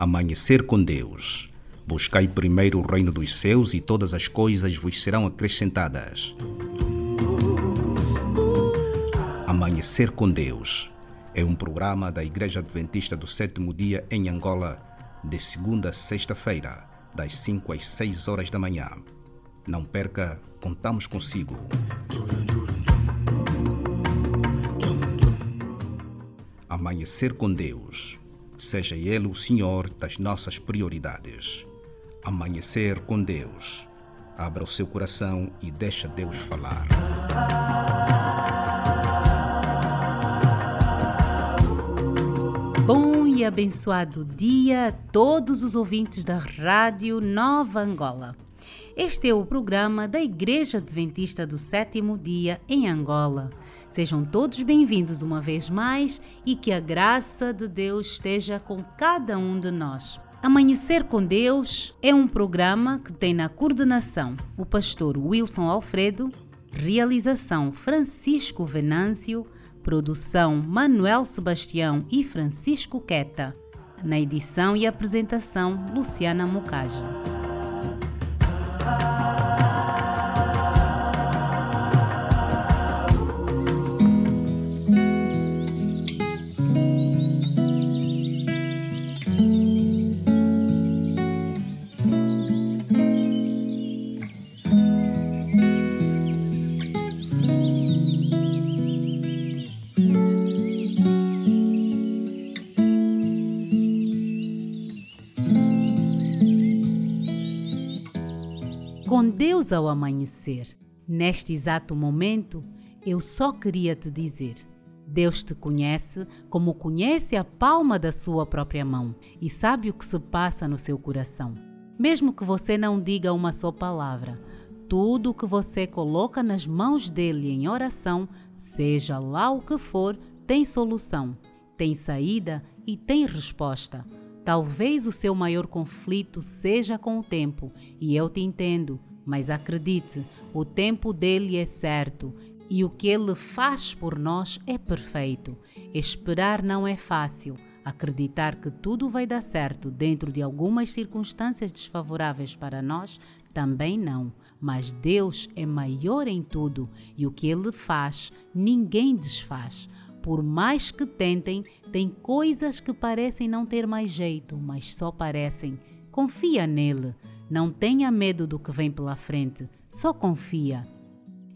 Amanhecer com Deus. Buscai primeiro o reino dos céus e todas as coisas vos serão acrescentadas. Amanhecer com Deus é um programa da Igreja Adventista do Sétimo Dia em Angola, de segunda a sexta-feira, das 5 às 6 horas da manhã. Não perca, contamos consigo. Amanhecer com Deus. Seja Ele o Senhor das nossas prioridades. Amanhecer com Deus. Abra o seu coração e deixa Deus falar. Bom e abençoado dia a todos os ouvintes da Rádio Nova Angola. Este é o programa da Igreja Adventista do Sétimo Dia em Angola. Sejam todos bem-vindos uma vez mais e que a graça de Deus esteja com cada um de nós. Amanhecer com Deus é um programa que tem na coordenação o pastor Wilson Alfredo, realização Francisco Venâncio, produção Manuel Sebastião e Francisco Queta, na edição e apresentação Luciana Mucaja. Com Deus ao amanhecer, neste exato momento, eu só queria te dizer: Deus te conhece como conhece a palma da sua própria mão e sabe o que se passa no seu coração. Mesmo que você não diga uma só palavra, tudo o que você coloca nas mãos dele em oração, seja lá o que for, tem solução, tem saída e tem resposta. Talvez o seu maior conflito seja com o tempo, e eu te entendo, mas acredite, o tempo dele é certo e o que ele faz por nós é perfeito. Esperar não é fácil. Acreditar que tudo vai dar certo dentro de algumas circunstâncias desfavoráveis para nós também não. Mas Deus é maior em tudo e o que ele faz, ninguém desfaz. Por mais que tentem, tem coisas que parecem não ter mais jeito, mas só parecem. Confia nele. Não tenha medo do que vem pela frente, só confia.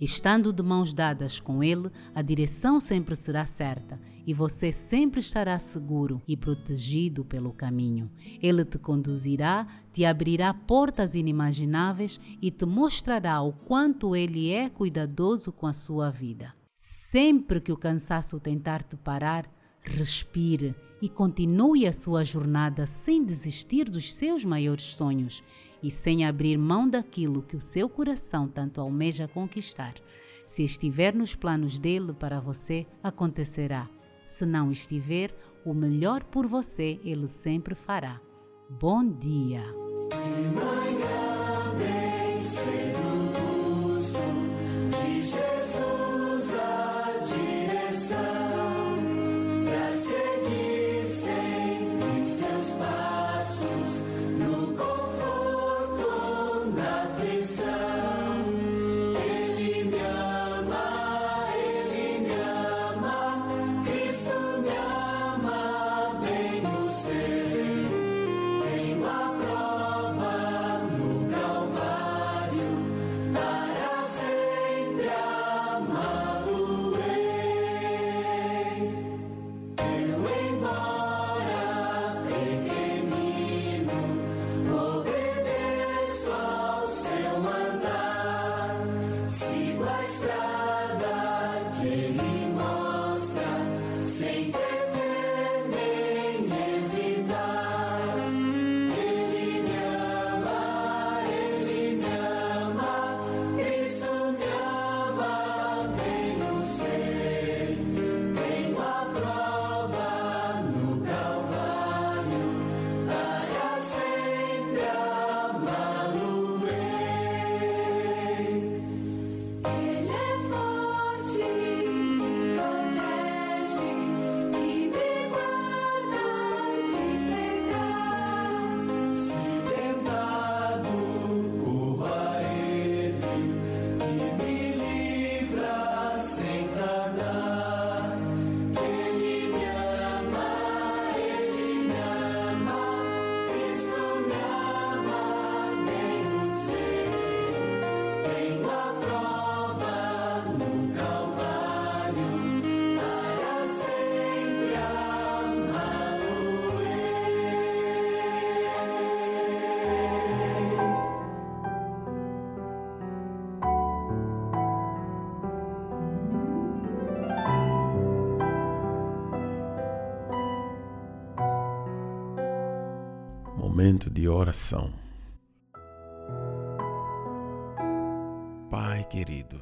Estando de mãos dadas com ele, a direção sempre será certa e você sempre estará seguro e protegido pelo caminho. Ele te conduzirá, te abrirá portas inimagináveis e te mostrará o quanto ele é cuidadoso com a sua vida. Sempre que o cansaço tentar te parar, respire e continue a sua jornada sem desistir dos seus maiores sonhos e sem abrir mão daquilo que o seu coração tanto almeja conquistar. Se estiver nos planos dele para você, acontecerá. Se não estiver, o melhor por você ele sempre fará. Bom dia! Momento de oração. Pai querido,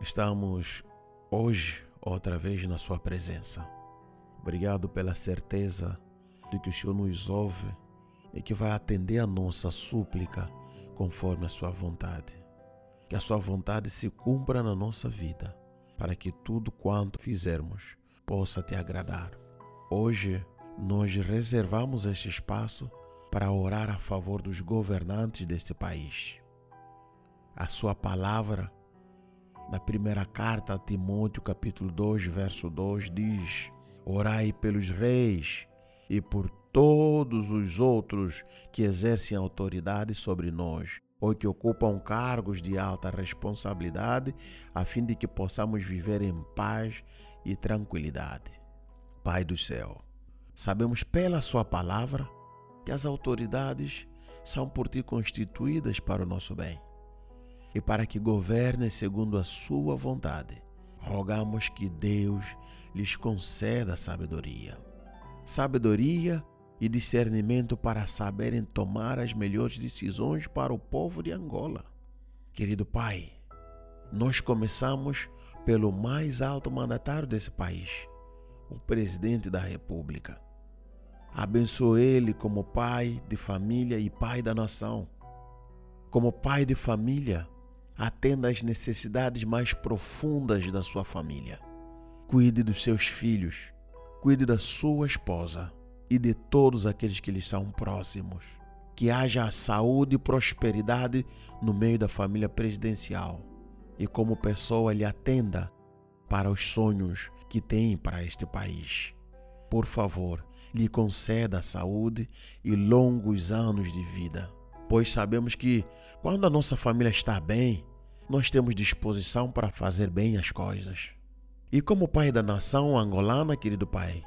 estamos hoje outra vez na Sua presença. Obrigado pela certeza de que o Senhor nos ouve e que vai atender a nossa súplica conforme a Sua vontade. Que a Sua vontade se cumpra na nossa vida, para que tudo quanto fizermos possa te agradar. Hoje nós reservamos este espaço para orar a favor dos governantes deste país. A Sua palavra, na primeira carta a Timóteo, capítulo 2, verso 2, diz: Orai pelos reis e por todos os outros que exercem autoridade sobre nós ou que ocupam cargos de alta responsabilidade, a fim de que possamos viver em paz e tranquilidade. Pai do céu, sabemos pela Sua palavra que as autoridades são por Ti constituídas para o nosso bem e para que governem segundo a Sua vontade. Rogamos que Deus lhes conceda sabedoria. Sabedoria e discernimento para saberem tomar as melhores decisões para o povo de Angola. Querido Pai, nós começamos pelo mais alto mandatário desse país, o presidente da República. Abençoe ele como pai de família e pai da nação. Como pai de família, atenda às necessidades mais profundas da sua família. Cuide dos seus filhos, cuide da sua esposa e de todos aqueles que lhes são próximos. Que haja saúde e prosperidade no meio da família presidencial e, como pessoa, lhe atenda para os sonhos que tem para este país. Por favor, lhe conceda saúde e longos anos de vida, pois sabemos que quando a nossa família está bem, nós temos disposição para fazer bem as coisas. E como pai da nação angolana, querido pai,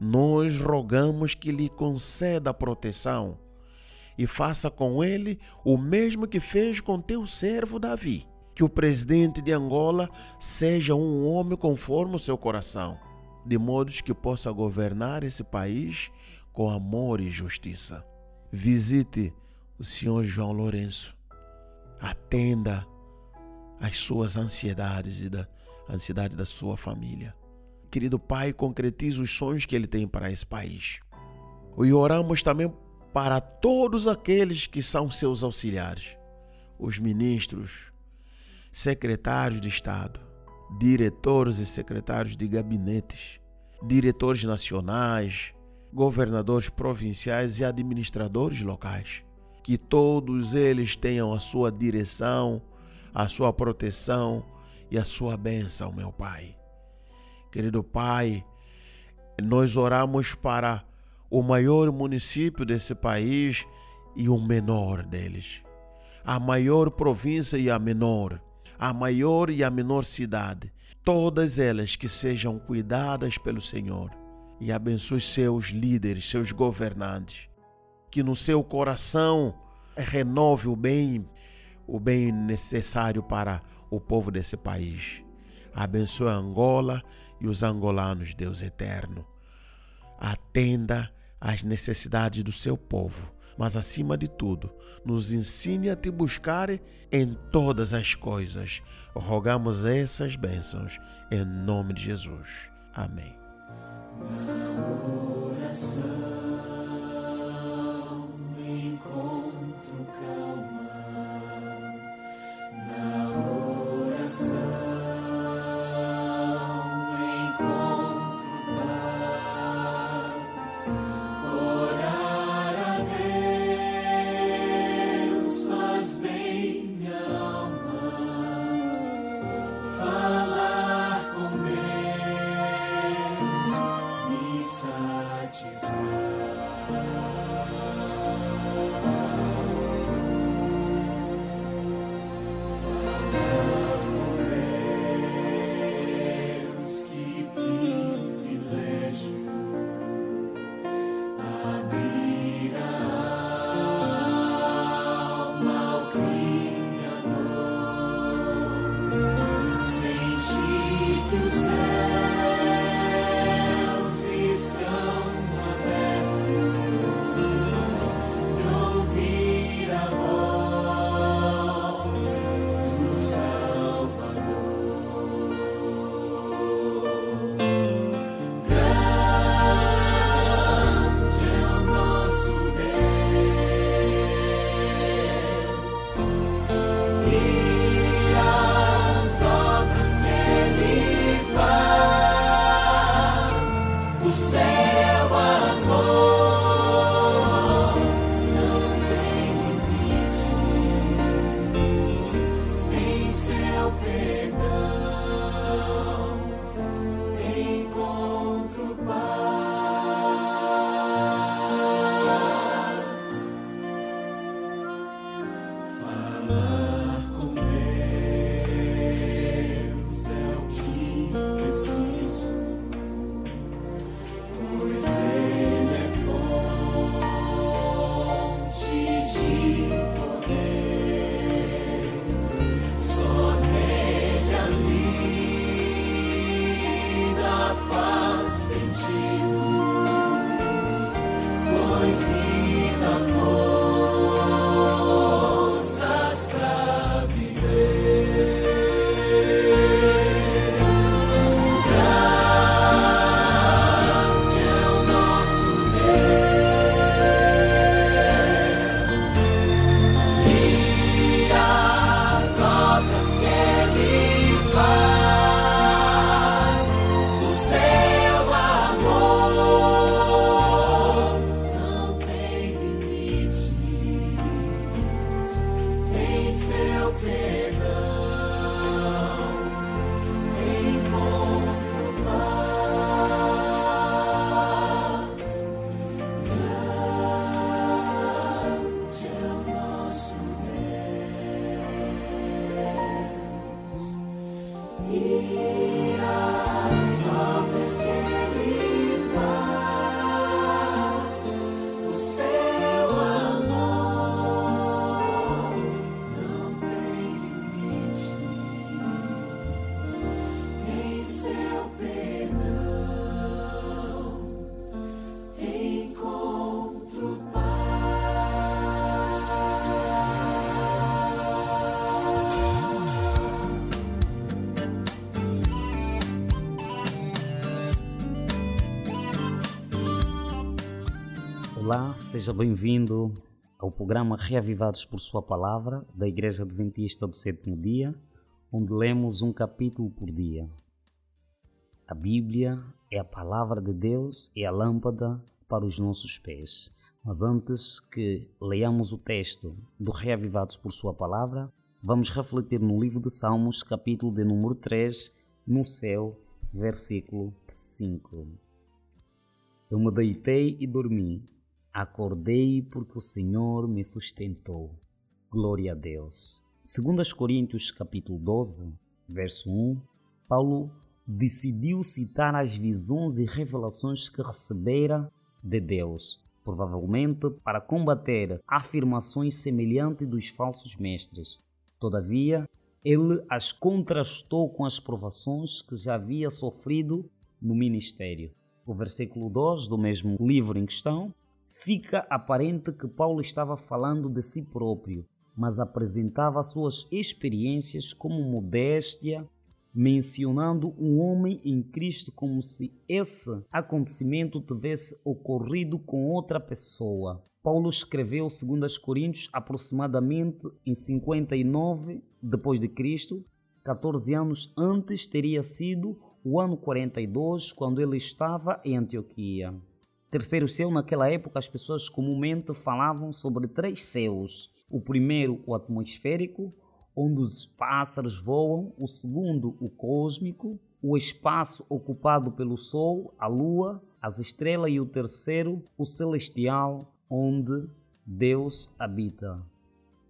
nós rogamos que lhe conceda proteção e faça com ele o mesmo que fez com teu servo Davi. Que o presidente de Angola seja um homem conforme o seu coração, de modo que possa governar esse país com amor e justiça. Visite o senhor João Lourenço. Atenda às suas ansiedades e da ansiedade da sua família querido Pai, concretize os sonhos que Ele tem para esse país. E oramos também para todos aqueles que são seus auxiliares, os ministros, secretários de Estado, diretores e secretários de gabinetes, diretores nacionais, governadores provinciais e administradores locais. Que todos eles tenham a sua direção, a sua proteção e a sua bênção, meu Pai. Querido Pai, nós oramos para o maior município desse país e o menor deles, a maior província e a menor, a maior e a menor cidade, todas elas que sejam cuidadas pelo Senhor e abençoe seus líderes, seus governantes, que no seu coração renove o bem, o bem necessário para o povo desse país. Abençoe Angola e os angolanos, Deus eterno. Atenda às necessidades do seu povo, mas acima de tudo, nos ensine a te buscar em todas as coisas. Rogamos essas bênçãos em nome de Jesus. Amém. Na oração, Olá, seja bem-vindo ao programa Reavivados por Sua Palavra da Igreja Adventista do Sétimo Dia, onde lemos um capítulo por dia. A Bíblia é a palavra de Deus e a lâmpada para os nossos pés. Mas antes que leamos o texto do Reavivados por Sua Palavra, vamos refletir no livro de Salmos, capítulo de número 3, no céu, versículo 5. Eu me deitei e dormi Acordei porque o Senhor me sustentou. Glória a Deus. 2 Coríntios capítulo 12, verso 1, Paulo decidiu citar as visões e revelações que recebera de Deus, provavelmente para combater afirmações semelhantes dos falsos mestres. Todavia, ele as contrastou com as provações que já havia sofrido no ministério. O versículo 2 do mesmo livro em questão fica aparente que Paulo estava falando de si próprio, mas apresentava suas experiências como modéstia, mencionando um homem em Cristo como se esse acontecimento tivesse ocorrido com outra pessoa. Paulo escreveu 2 Coríntios aproximadamente em 59 depois de Cristo, 14 anos antes teria sido o ano 42 quando ele estava em Antioquia. Terceiro céu, naquela época, as pessoas comumente falavam sobre três céus. O primeiro, o atmosférico, onde os pássaros voam. O segundo, o cósmico, o espaço ocupado pelo Sol, a Lua, as estrelas. E o terceiro, o celestial, onde Deus habita.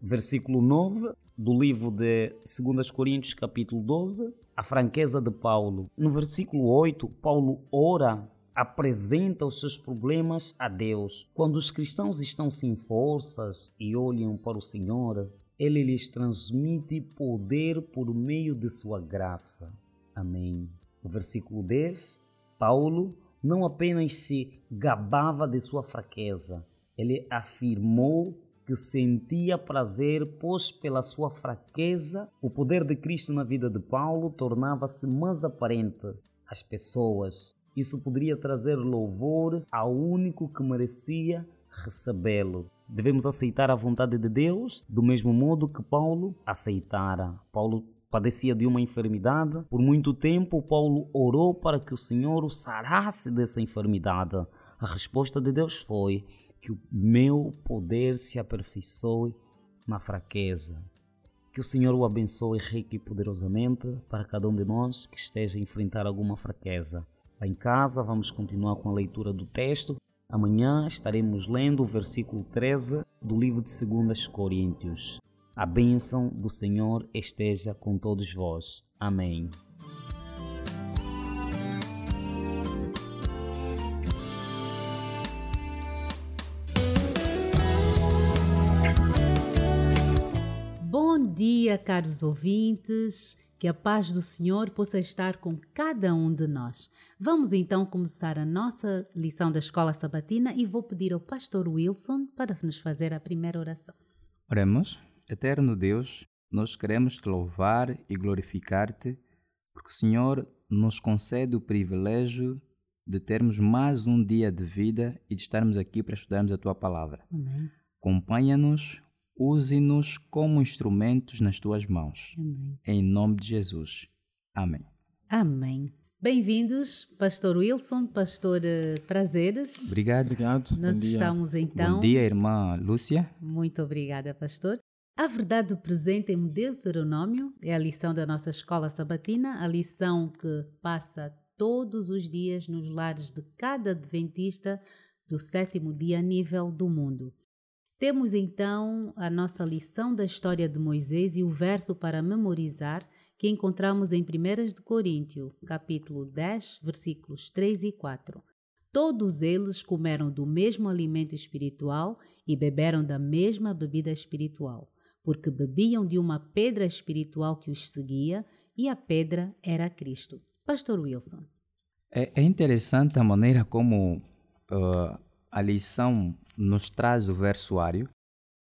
Versículo 9 do livro de 2 Coríntios, capítulo 12, a franqueza de Paulo. No versículo 8, Paulo ora apresenta os seus problemas a Deus. Quando os cristãos estão sem forças e olham para o Senhor, ele lhes transmite poder por meio de sua graça. Amém. O versículo 10, Paulo não apenas se gabava de sua fraqueza, ele afirmou que sentia prazer, pois pela sua fraqueza, o poder de Cristo na vida de Paulo tornava-se mais aparente. As pessoas isso poderia trazer louvor ao único que merecia recebê-lo. Devemos aceitar a vontade de Deus do mesmo modo que Paulo aceitara. Paulo padecia de uma enfermidade. Por muito tempo, Paulo orou para que o Senhor o sarasse dessa enfermidade. A resposta de Deus foi que o meu poder se aperfeiçoe na fraqueza. Que o Senhor o abençoe rico e poderosamente para cada um de nós que esteja a enfrentar alguma fraqueza. Lá em casa, vamos continuar com a leitura do texto. Amanhã estaremos lendo o versículo 13 do livro de 2 Coríntios. A bênção do Senhor esteja com todos vós. Amém. Bom dia, caros ouvintes. Que a paz do Senhor possa estar com cada um de nós. Vamos então começar a nossa lição da escola sabatina e vou pedir ao pastor Wilson para nos fazer a primeira oração. Oremos. Eterno Deus, nós queremos te louvar e glorificar-te, porque o Senhor nos concede o privilégio de termos mais um dia de vida e de estarmos aqui para estudarmos a tua palavra. Amém. Acompanha-nos use-nos como instrumentos nas tuas mãos. Amém. Em nome de Jesus. Amém. Amém. Bem-vindos, Pastor Wilson, Pastor uh, Prazeres. Obrigado. Obrigado. Nós Bom dia. estamos então. Bom dia, irmã Lúcia. Muito obrigada, Pastor. A verdade presente em Deuteronômio é a lição da nossa escola sabatina, a lição que passa todos os dias nos lares de cada adventista do sétimo dia a nível do mundo. Temos então a nossa lição da história de Moisés e o verso para memorizar que encontramos em 1 de Coríntios, capítulo 10, versículos 3 e 4. Todos eles comeram do mesmo alimento espiritual e beberam da mesma bebida espiritual, porque bebiam de uma pedra espiritual que os seguia, e a pedra era Cristo. Pastor Wilson. É, é interessante a maneira como uh, a lição nos traz o versuário.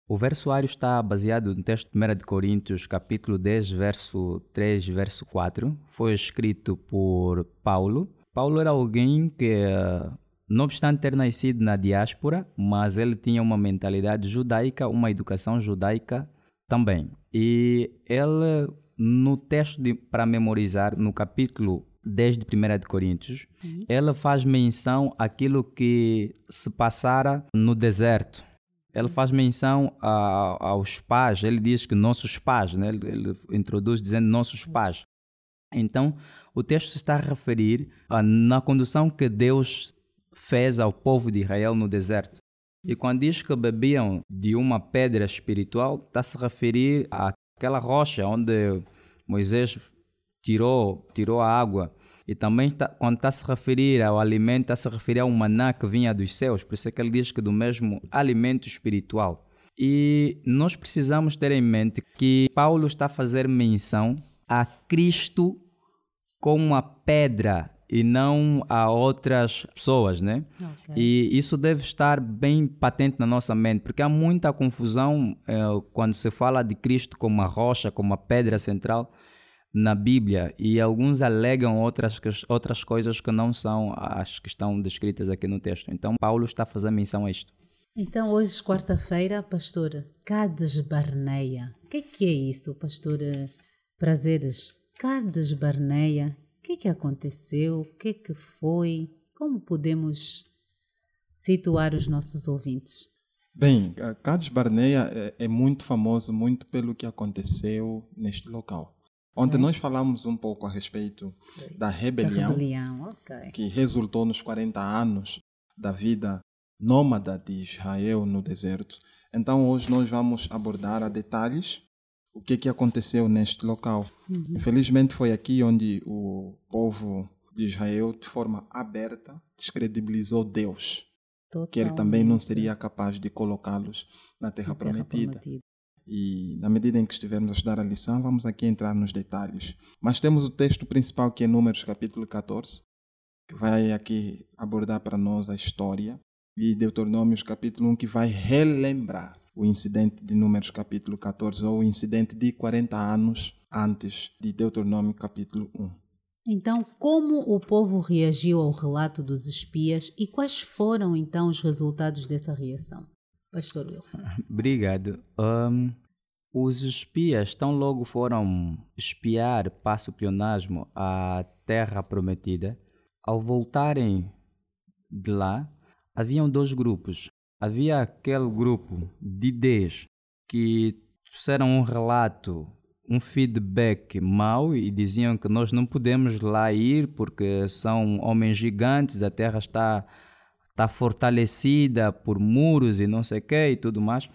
O versuário está baseado no texto de 1 de Coríntios, capítulo 10, verso 3, verso 4. Foi escrito por Paulo. Paulo era alguém que, não obstante ter nascido na diáspora, mas ele tinha uma mentalidade judaica, uma educação judaica também. E ele, no texto para memorizar, no capítulo desde 1 de Coríntios, uhum. ela faz menção àquilo que se passara no deserto. Ele faz menção a, aos pais, ele diz que nossos pais, né? ele, ele introduz dizendo nossos pais. Então, o texto está a referir a, na condução que Deus fez ao povo de Israel no deserto. E quando diz que bebiam de uma pedra espiritual, está a se referir àquela rocha onde Moisés tirou, tirou a água. E também tá, quando está a se referir ao alimento, está a se referir ao maná que vinha dos céus. Por isso é que ele diz que do mesmo alimento espiritual. E nós precisamos ter em mente que Paulo está a fazer menção a Cristo como uma pedra e não a outras pessoas, né? Okay. E isso deve estar bem patente na nossa mente, porque há muita confusão eh, quando se fala de Cristo como uma rocha, como uma pedra central na Bíblia e alguns alegam outras, outras coisas que não são as que estão descritas aqui no texto. Então, Paulo está fazendo menção a isto. Então, hoje, quarta-feira, pastor Cades Barneia. O que, é que é isso, pastor Prazeres? Cades Barneia. O que, é que aconteceu? O que, é que foi? Como podemos situar os nossos ouvintes? Bem, Cades Barneia é, é muito famoso muito pelo que aconteceu neste local. Ontem é. nós falamos um pouco a respeito da rebelião, da rebelião okay. que resultou nos 40 anos da vida nômada de Israel no deserto. Então hoje nós vamos abordar a detalhes o que, que aconteceu neste local. Uhum. Infelizmente foi aqui onde o povo de Israel, de forma aberta, descredibilizou Deus. Totalmente. Que ele também não seria capaz de colocá-los na terra, na terra prometida. prometida. E na medida em que estivermos a estudar a lição, vamos aqui entrar nos detalhes. Mas temos o texto principal que é Números capítulo 14, que vai aqui abordar para nós a história, e Deuteronômios capítulo 1, que vai relembrar o incidente de Números capítulo 14, ou o incidente de 40 anos antes de Deuteronômio capítulo 1. Então, como o povo reagiu ao relato dos espias e quais foram então os resultados dessa reação? Pastor Wilson. Obrigado. Um, os espias tão logo foram espiar passo pionasmo a terra prometida. Ao voltarem de lá, haviam dois grupos. Havia aquele grupo de 10 que trouxeram um relato, um feedback mau e diziam que nós não podemos lá ir porque são homens gigantes, a terra está está fortalecida por muros e não sei o que e tudo mais.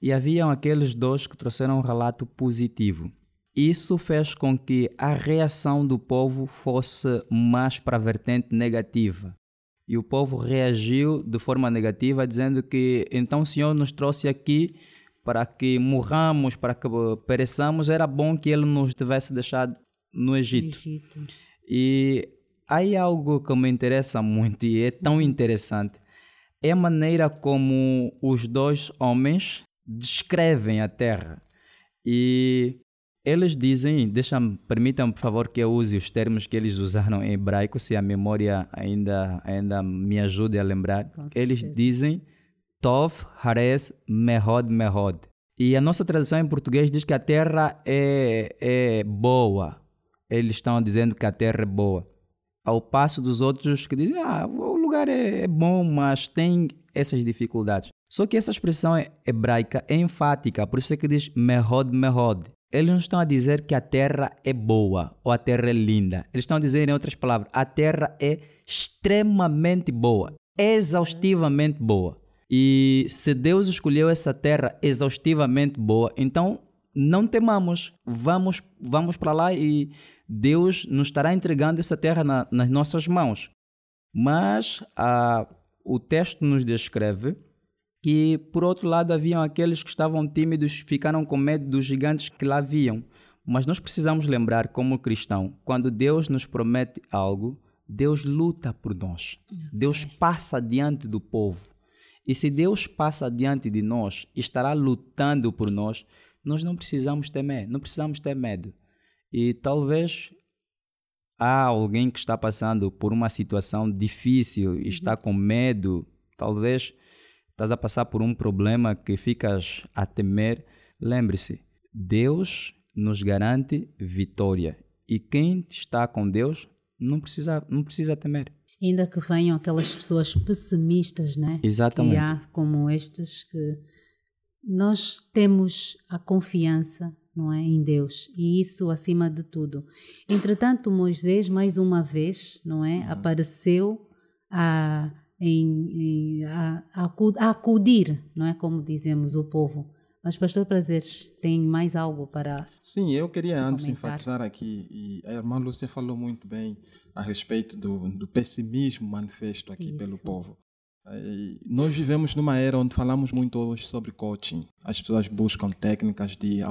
E haviam aqueles dois que trouxeram um relato positivo. Isso fez com que a reação do povo fosse mais para a vertente negativa. E o povo reagiu de forma negativa, dizendo que então o Senhor nos trouxe aqui para que morramos, para que pereçamos. Era bom que Ele nos tivesse deixado no Egito. Egito. E Aí algo que me interessa muito e é tão interessante é a maneira como os dois homens descrevem a Terra. E eles dizem, deixam, permitam por favor que eu use os termos que eles usaram em hebraico, se a memória ainda, ainda me ajude a lembrar. Eles dizem Tov, Hares, Mehod, Mehod. E a nossa tradução em português diz que a terra é, é boa. Eles estão dizendo que a terra é boa. Ao passo dos outros que dizem, ah, o lugar é, é bom, mas tem essas dificuldades. Só que essa expressão hebraica é enfática, por isso é que diz mehod, mehod. Eles não estão a dizer que a terra é boa ou a terra é linda. Eles estão a dizer, em outras palavras, a terra é extremamente boa, exaustivamente boa. E se Deus escolheu essa terra exaustivamente boa, então não temamos, vamos, vamos para lá e Deus nos estará entregando essa terra na, nas nossas mãos. Mas a, o texto nos descreve que, por outro lado, haviam aqueles que estavam tímidos, ficaram com medo dos gigantes que lá viam. Mas nós precisamos lembrar, como cristão, quando Deus nos promete algo, Deus luta por nós. Deus passa diante do povo. E se Deus passa diante de nós e estará lutando por nós, nós não precisamos temer, não precisamos ter medo. E talvez há alguém que está passando por uma situação difícil e está com medo, talvez estás a passar por um problema que ficas a temer, lembre-se, Deus nos garante vitória. E quem está com Deus não precisa, não precisa temer. Ainda que venham aquelas pessoas pessimistas, né? Exatamente. Que há como estes que nós temos a confiança, não é, em Deus e isso acima de tudo. Entretanto, Moisés mais uma vez, não é, uhum. apareceu a em, em a, a, acudir, não é como dizemos o povo. Mas, Pastor Prazeres, tem mais algo para. Sim, eu queria antes comentar. enfatizar aqui, e a irmã Lúcia falou muito bem a respeito do, do pessimismo manifesto aqui Isso. pelo povo. Nós vivemos numa era onde falamos muito hoje sobre coaching. As pessoas buscam técnicas de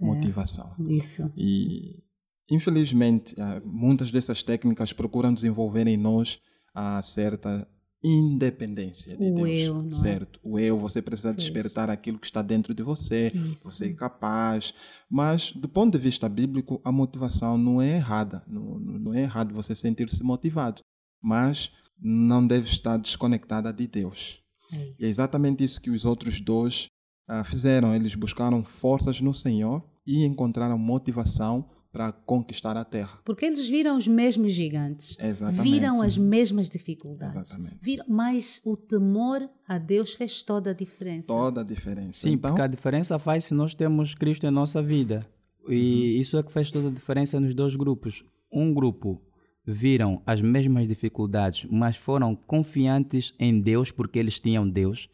automotivação. É, isso. E, infelizmente, muitas dessas técnicas procuram desenvolver em nós a certa independência de o Deus, eu, é? certo? O eu, você precisa despertar aquilo que está dentro de você, Isso. você é capaz. Mas, do ponto de vista bíblico, a motivação não é errada. Não, não é errado você sentir-se motivado, mas não deve estar desconectada de Deus. É, é exatamente isso que os outros dois uh, fizeram. Eles buscaram forças no Senhor e encontraram motivação para conquistar a terra. Porque eles viram os mesmos gigantes, Exatamente. viram as mesmas dificuldades, Exatamente. viram, mas o temor a Deus fez toda a diferença. Toda a diferença. Sim, então, porque a diferença faz se nós temos Cristo em nossa vida. E uhum. isso é que fez toda a diferença nos dois grupos. Um grupo viram as mesmas dificuldades, mas foram confiantes em Deus porque eles tinham Deus.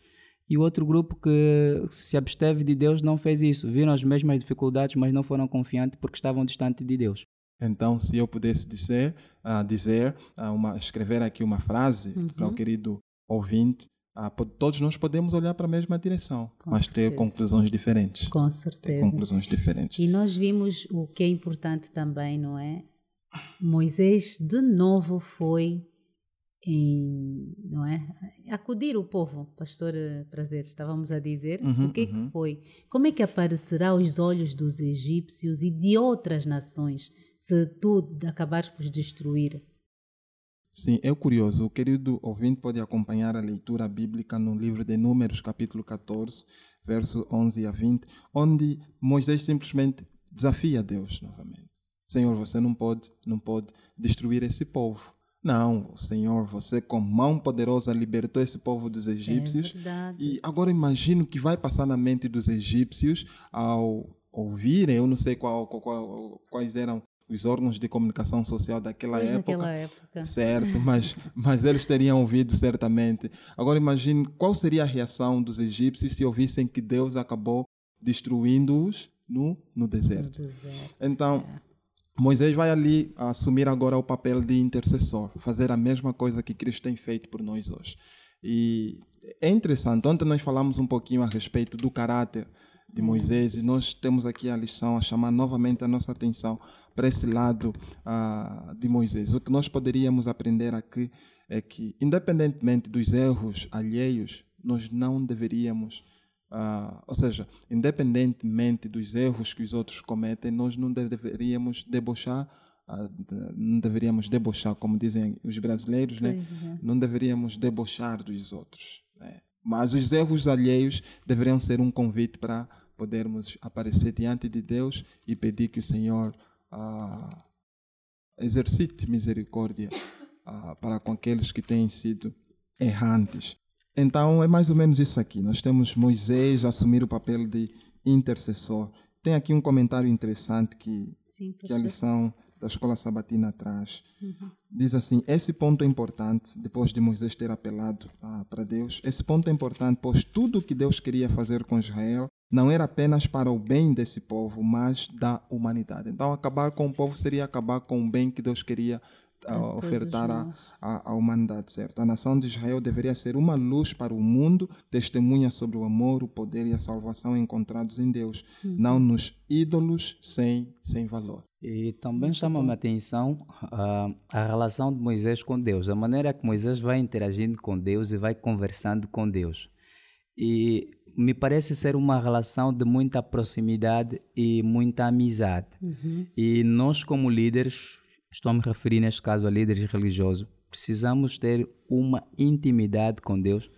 E o outro grupo que se absteve de Deus não fez isso. Viram as mesmas dificuldades, mas não foram confiantes porque estavam distantes de Deus. Então, se eu pudesse dizer, uh, dizer uh, uma, escrever aqui uma frase uhum. para o querido ouvinte, uh, todos nós podemos olhar para a mesma direção, Com mas certeza. ter conclusões diferentes. Com certeza. Ter conclusões diferentes. E nós vimos o que é importante também, não é? Moisés de novo foi em, não é? Acudir o povo, pastor Prazer, estávamos a dizer, uhum, o que, uhum. que foi? Como é que aparecerá aos olhos dos egípcios e de outras nações se tu acabares por destruir? Sim, é curioso. O querido ouvinte pode acompanhar a leitura bíblica no livro de Números, capítulo 14, verso 11 a 20, onde Moisés simplesmente desafia Deus novamente. Senhor, você não pode, não pode destruir esse povo. Não, Senhor, você com mão poderosa libertou esse povo dos egípcios. É e agora imagino que vai passar na mente dos egípcios ao ouvirem, eu não sei qual, qual, quais eram os órgãos de comunicação social daquela época, época. Certo, mas, mas eles teriam ouvido certamente. Agora imagine qual seria a reação dos egípcios se ouvissem que Deus acabou destruindo-os no, no deserto. No deserto então, é. Moisés vai ali assumir agora o papel de intercessor, fazer a mesma coisa que Cristo tem feito por nós hoje. E é interessante, ontem nós falamos um pouquinho a respeito do caráter de Moisés e nós temos aqui a lição a chamar novamente a nossa atenção para esse lado uh, de Moisés. O que nós poderíamos aprender aqui é que, independentemente dos erros alheios, nós não deveríamos Uh, ou seja, independentemente dos erros que os outros cometem, nós não deveríamos debochar, uh, não deveríamos debochar, como dizem os brasileiros, né? É. não deveríamos debochar dos outros. Né? Mas os erros alheios deveriam ser um convite para podermos aparecer diante de Deus e pedir que o Senhor uh, exercite misericórdia para com aqueles que têm sido errantes. Então é mais ou menos isso aqui. Nós temos Moisés assumir o papel de intercessor. Tem aqui um comentário interessante que, Sim, que a lição da escola sabatina traz. Uhum. Diz assim: esse ponto é importante, depois de Moisés ter apelado ah, para Deus, esse ponto é importante, pois tudo o que Deus queria fazer com Israel não era apenas para o bem desse povo, mas da humanidade. Então, acabar com o povo seria acabar com o bem que Deus queria uh, ofertar à, à, à, humanidade, certo? A nação de Israel deveria ser uma luz para o mundo, testemunha sobre o amor, o poder e a salvação encontrados em Deus, uhum. não nos ídolos sem, sem valor. E também chama-me a atenção uh, a relação de Moisés com Deus, a maneira que Moisés vai interagindo com Deus e vai conversando com Deus. E me parece ser uma relação de muita proximidade e muita amizade. Uhum. E nós, como líderes, estou a me referir neste caso a líderes religiosos, precisamos ter uma intimidade com Deus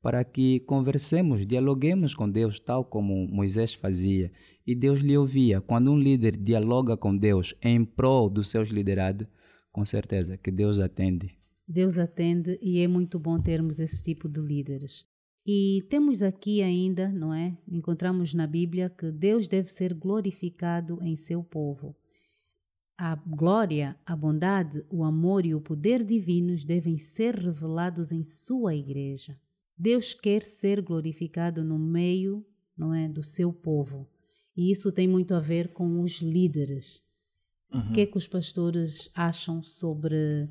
para que conversemos, dialoguemos com Deus, tal como Moisés fazia. E Deus lhe ouvia. Quando um líder dialoga com Deus em prol dos seus liderados, com certeza que Deus atende. Deus atende e é muito bom termos esse tipo de líderes. E temos aqui ainda, não é? Encontramos na Bíblia que Deus deve ser glorificado em seu povo. A glória, a bondade, o amor e o poder divinos devem ser revelados em sua igreja. Deus quer ser glorificado no meio, não é, do seu povo. E isso tem muito a ver com os líderes. Uhum. O que é que os pastores acham sobre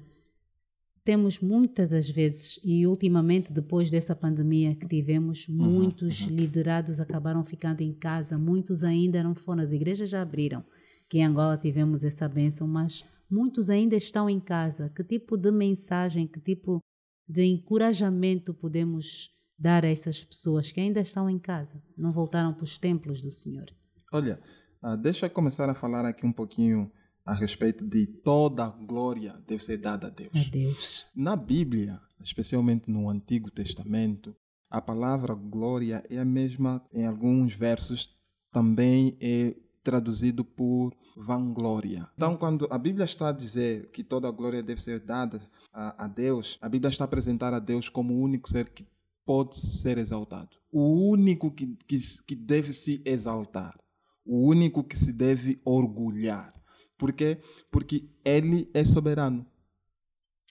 temos muitas das vezes, e ultimamente, depois dessa pandemia que tivemos, uhum, muitos uhum. liderados acabaram ficando em casa, muitos ainda não foram, as igrejas já abriram, que em Angola tivemos essa bênção, mas muitos ainda estão em casa. Que tipo de mensagem, que tipo de encorajamento podemos dar a essas pessoas que ainda estão em casa, não voltaram para os templos do Senhor? Olha, uh, deixa eu começar a falar aqui um pouquinho a respeito de toda a glória deve ser dada a Deus. A Deus. Na Bíblia, especialmente no Antigo Testamento, a palavra glória é a mesma em alguns versos também é traduzido por vanglória. Então, quando a Bíblia está a dizer que toda a glória deve ser dada a, a Deus, a Bíblia está a apresentar a Deus como o único ser que pode ser exaltado, o único que, que, que deve se exaltar, o único que se deve orgulhar. Por quê? Porque Ele é soberano.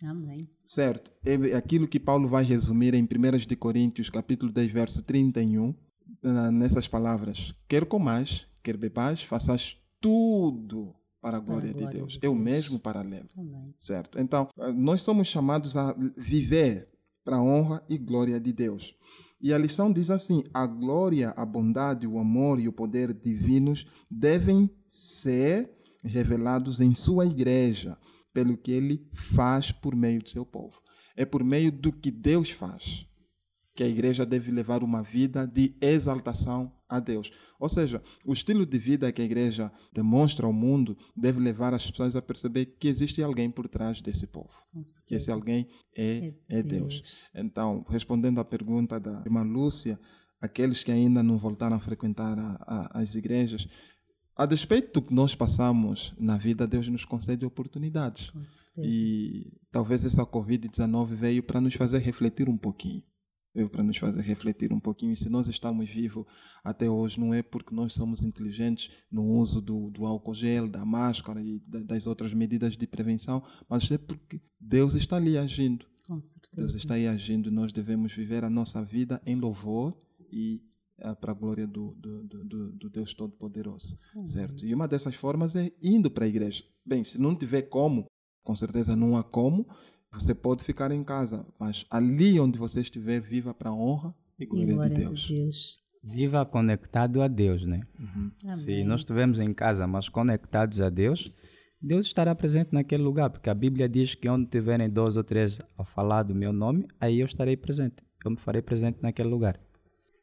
Amém. Certo. É aquilo que Paulo vai resumir em 1 Coríntios, capítulo 10, verso 31, nessas palavras. Quer comais, quer bebais, faças tudo para a glória, para a glória de, Deus. de, Deus. É o mesmo paralelo. Amém. Certo? Então, eh, nós somos chamados a viver para a honra e glória de Deus. E a lição diz assim: a glória, a bondade, o amor e o poder divinos devem ser revelados em sua igreja, pelo que ele faz por meio de seu povo. É por meio do que Deus faz que a igreja deve levar uma vida de exaltação a Deus. Ou seja, o estilo de vida que a igreja demonstra ao mundo deve levar as pessoas a perceber que existe alguém por trás desse povo. Que esse alguém é, é, é Deus. Então, respondendo à pergunta da irmã Lúcia, aqueles que ainda não voltaram a frequentar a, a, as igrejas, a despeito do que nós passamos na vida, Deus nos concede oportunidades. E talvez essa Covid-19 veio para nos fazer refletir um pouquinho. Veio para nos fazer refletir um pouquinho. E se nós estamos vivos até hoje, não é porque nós somos inteligentes no uso do, do álcool gel, da máscara e das outras medidas de prevenção, mas é porque Deus está ali agindo. Deus está aí agindo. Nós devemos viver a nossa vida em louvor e é, para a glória do, do, do, do Deus Todo-Poderoso, uhum. certo? E uma dessas formas é indo para a igreja. Bem, se não tiver como, com certeza não há como, você pode ficar em casa, mas ali onde você estiver, viva para a honra e glória, e glória de, Deus. de, Deus. Viva conectado a Deus, né? Uhum. Se nós estivermos em casa, mas conectados a Deus, Deus estará presente naquele lugar, porque a Bíblia diz que onde tiverem dois ou três a falar do meu nome, aí eu estarei presente. Eu me farei presente naquele lugar.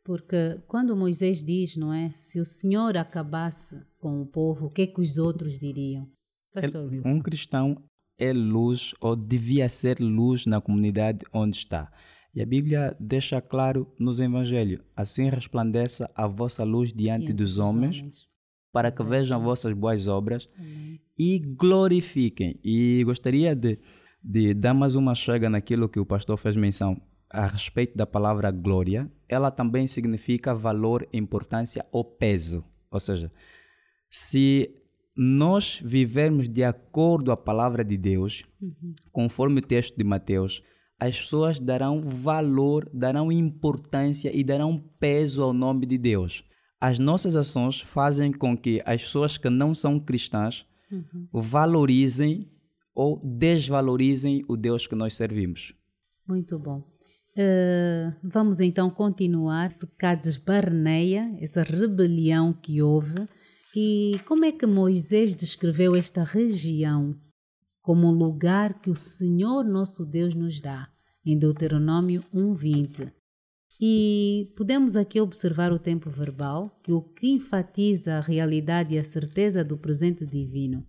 Porque quando Moisés diz, não é? Se o Senhor acabasse com o povo, o que é que os outros diriam? Pastor Wilson. Um cristão é luz ou devia ser luz na comunidade onde está. E a Bíblia deixa claro nos Evangelhos: assim resplandeça a vossa luz diante, diante dos, homens, homens, para que vejam vossas boas obras Amém. e glorifiquem. E gostaria de, de dar mais uma chega naquilo que o pastor fez menção a respeito da palavra glória, ela também significa valor, importância ou peso. Ou seja, se nós vivermos de acordo a palavra de Deus, uhum. conforme o texto de Mateus, as pessoas darão valor, darão importância e darão peso ao nome de Deus. As nossas ações fazem com que as pessoas que não são cristãs uhum. valorizem ou desvalorizem o Deus que nós servimos. Muito bom. Uh, vamos então continuar. Se Cades Barneia, essa rebelião que houve, e como é que Moisés descreveu esta região como um lugar que o Senhor nosso Deus nos dá, em Deuteronômio 1:20. E podemos aqui observar o tempo verbal, que o que enfatiza a realidade e a certeza do presente divino.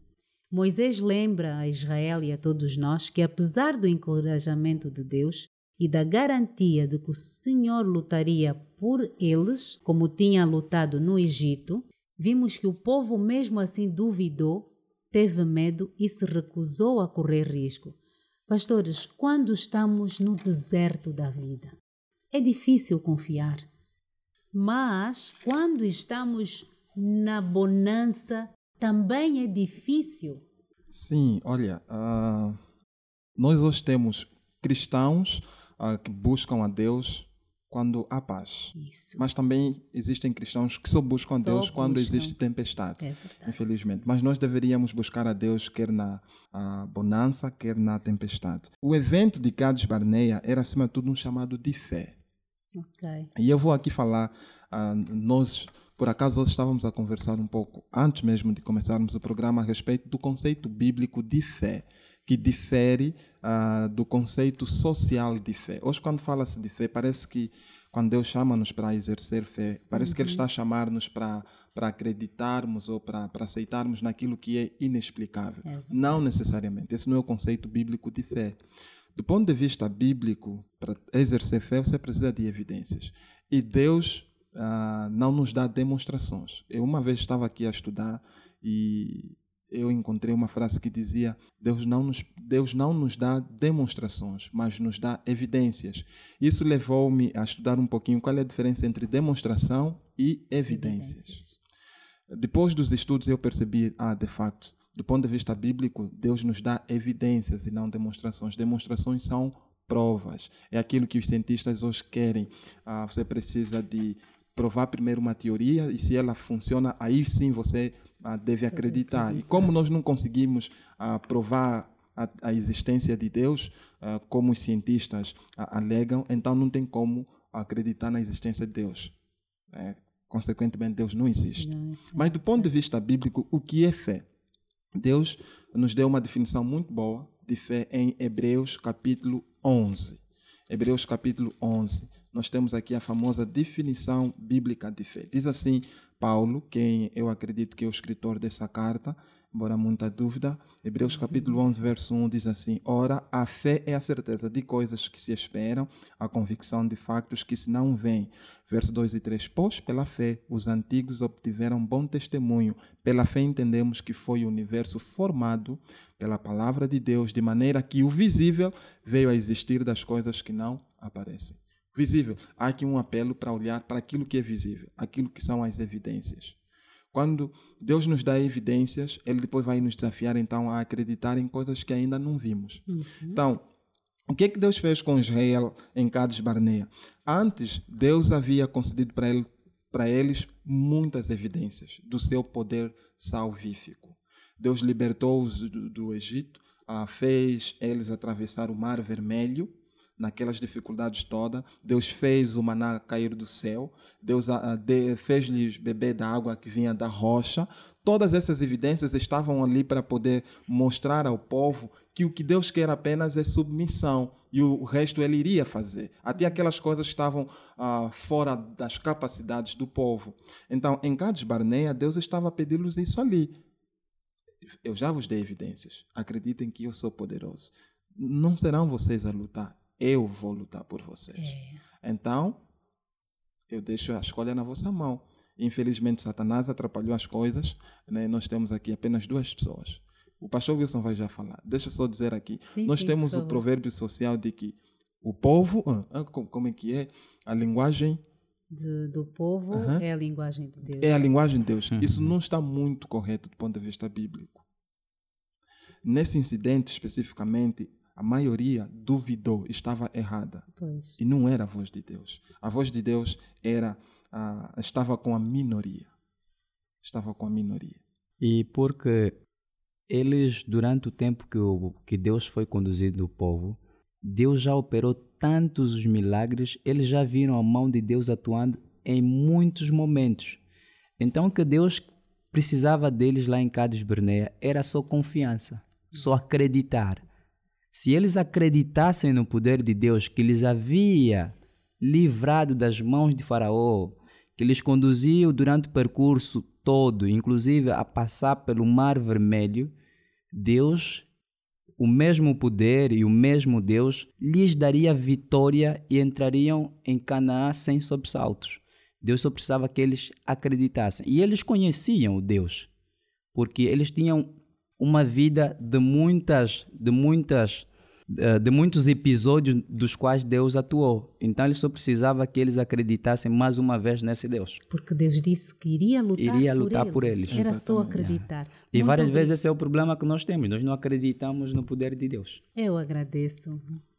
Moisés lembra a Israel e a todos nós que, apesar do encorajamento de Deus e da garantia de que o Senhor lutaria por eles, como tinha lutado no Egito, vimos que o povo mesmo assim duvidou, teve medo e se recusou a correr risco. Pastores, quando estamos no deserto da vida, é difícil confiar. Mas quando estamos na bonança, também é difícil. Sim, olha, uh, nós hoje temos cristãos uh, que buscam a Deus quando há paz. Isso. Mas também existem cristãos que só buscam só Deus buscam. quando existe tempestade, é infelizmente. Mas nós deveríamos buscar a Deus quer na bonança, quer na tempestade. O evento de Cades Barneia era, acima de tudo, um chamado de fé. Okay. E eu vou aqui falar, uh, nós por acaso, nós estávamos a conversar um pouco, antes mesmo de começarmos o programa, a respeito do conceito bíblico de fé, que difere uh, do conceito social de fé. Hoje, quando fala-se de fé, parece que quando Deus chama-nos para exercer fé, parece uhum. que Ele uhum. está a chamar-nos para, para acreditarmos ou para, para aceitarmos naquilo que é inexplicável. É. Não necessariamente. Esse não é o conceito bíblico de fé. Do ponto de vista bíblico, para exercer fé, você precisa de evidências. E Deus uh, não nos dá demonstrações. Eu uma vez estava aqui a estudar e eu encontrei uma frase que dizia: Deus não nos, Deus não nos dá demonstrações, mas nos dá evidências. Isso levou-me a estudar um pouquinho qual é a diferença entre demonstração e evidências. evidências. Depois dos estudos, eu percebi, ah, de facto, do ponto de vista bíblico, Deus nos dá evidências e não demonstrações. Demonstrações são provas. É aquilo que os cientistas hoje querem. Ah, você precisa de provar primeiro uma teoria e se ela funciona, aí sim você ah, deve acreditar. E como nós não conseguimos ah, provar a, a, existência de Deus, ah, como os cientistas alegam, então não tem como acreditar na existência de Deus. É, consequentemente, Deus não existe. Mas do ponto de vista bíblico, o que é fé? Deus nos deu uma definição muito boa de fé em Hebreus capítulo 11. Hebreus capítulo 11. Nós temos aqui a famosa definição bíblica de fé. Diz assim Paulo, quem eu acredito que é o escritor dessa carta, embora muita dúvida. Hebreus capítulo 11, verso 1 diz assim: Ora, a fé é a certeza de coisas que se esperam, a convicção de factos que se não veem. Verso 2 e 3: Pois pela fé os antigos obtiveram bom testemunho. Pela fé entendemos que foi o universo formado pela palavra de Deus, de maneira que o visível veio a existir das coisas que não aparecem. Visível. Há aqui um apelo para olhar para aquilo que é visível, aquilo que são as evidências. Quando Deus nos dá evidências, Ele depois vai nos desafiar então a acreditar em coisas que ainda não vimos. Uhum. Então, o que é que Deus fez com Israel em Cades Barnea? Antes, Deus havia concedido para, ele, para eles muitas evidências do seu poder salvífico. Deus libertou-os do, do Egito, ah, fez eles atravessar o Mar Vermelho, naquelas dificuldades todas. Deus fez o maná cair do céu. Deus ah, fez-lhes beber da água que vinha da rocha. Todas essas evidências estavam ali para poder mostrar ao povo que o que Deus quer apenas é submissão e o resto ele iria fazer. Até aquelas coisas estavam ah, fora das capacidades do povo. Então, em Cades Barneia, Deus estava a pedir-lhes isso ali. Eu já vos dei evidências. Acreditem que eu sou poderoso. Não serão vocês a lutar eu vou lutar por vocês. É. Então, eu deixo a escolha na vossa mão. Infelizmente, Satanás atrapalhou as coisas. Né? Nós temos aqui apenas duas pessoas. O pastor Wilson vai já falar. Deixa eu só dizer aqui. Sim, nós sim, temos o provérbio social de que O povo, ah, ah, co- como é que é? A linguagem De- do povo é a linguagem de Deus. é a linguagem de Deus. Uhum. Isso não está muito correto do ponto de vista bíblico. Nesse incidente especificamente, a maioria duvidou, estava errada. Pois. E não era a voz de Deus. A voz de Deus era ah, estava com a minoria. Estava com a minoria. E porque eles, durante o tempo que, o, que Deus foi conduzindo o povo, Deus já operou tantos os milagres, eles já viram a mão de Deus atuando em muitos momentos. Então, o que Deus precisava deles lá em Cádiz Berneia era só confiança, só acreditar. Se eles acreditassem no poder de Deus que lhes havia livrado das mãos de Faraó, que lhes conduziu durante o percurso todo, inclusive a passar pelo Mar Vermelho, Deus, o mesmo poder e o mesmo Deus, lhes daria vitória e entrariam em Canaã sem sobressaltos. Deus só precisava que eles acreditassem. E eles conheciam o Deus, porque eles tinham uma vida de muitas, de muitas, eh, de muitos episódios dos quais Deus atuou. Então ele só precisava que eles acreditassem mais uma vez nesse Deus. Porque Deus disse que iria lutar, Iria lutar por eles. Era só acreditar. E Muito várias obri- vezes esse é o problema que nós temos. Nós não acreditamos no poder de Deus. Eu agradeço.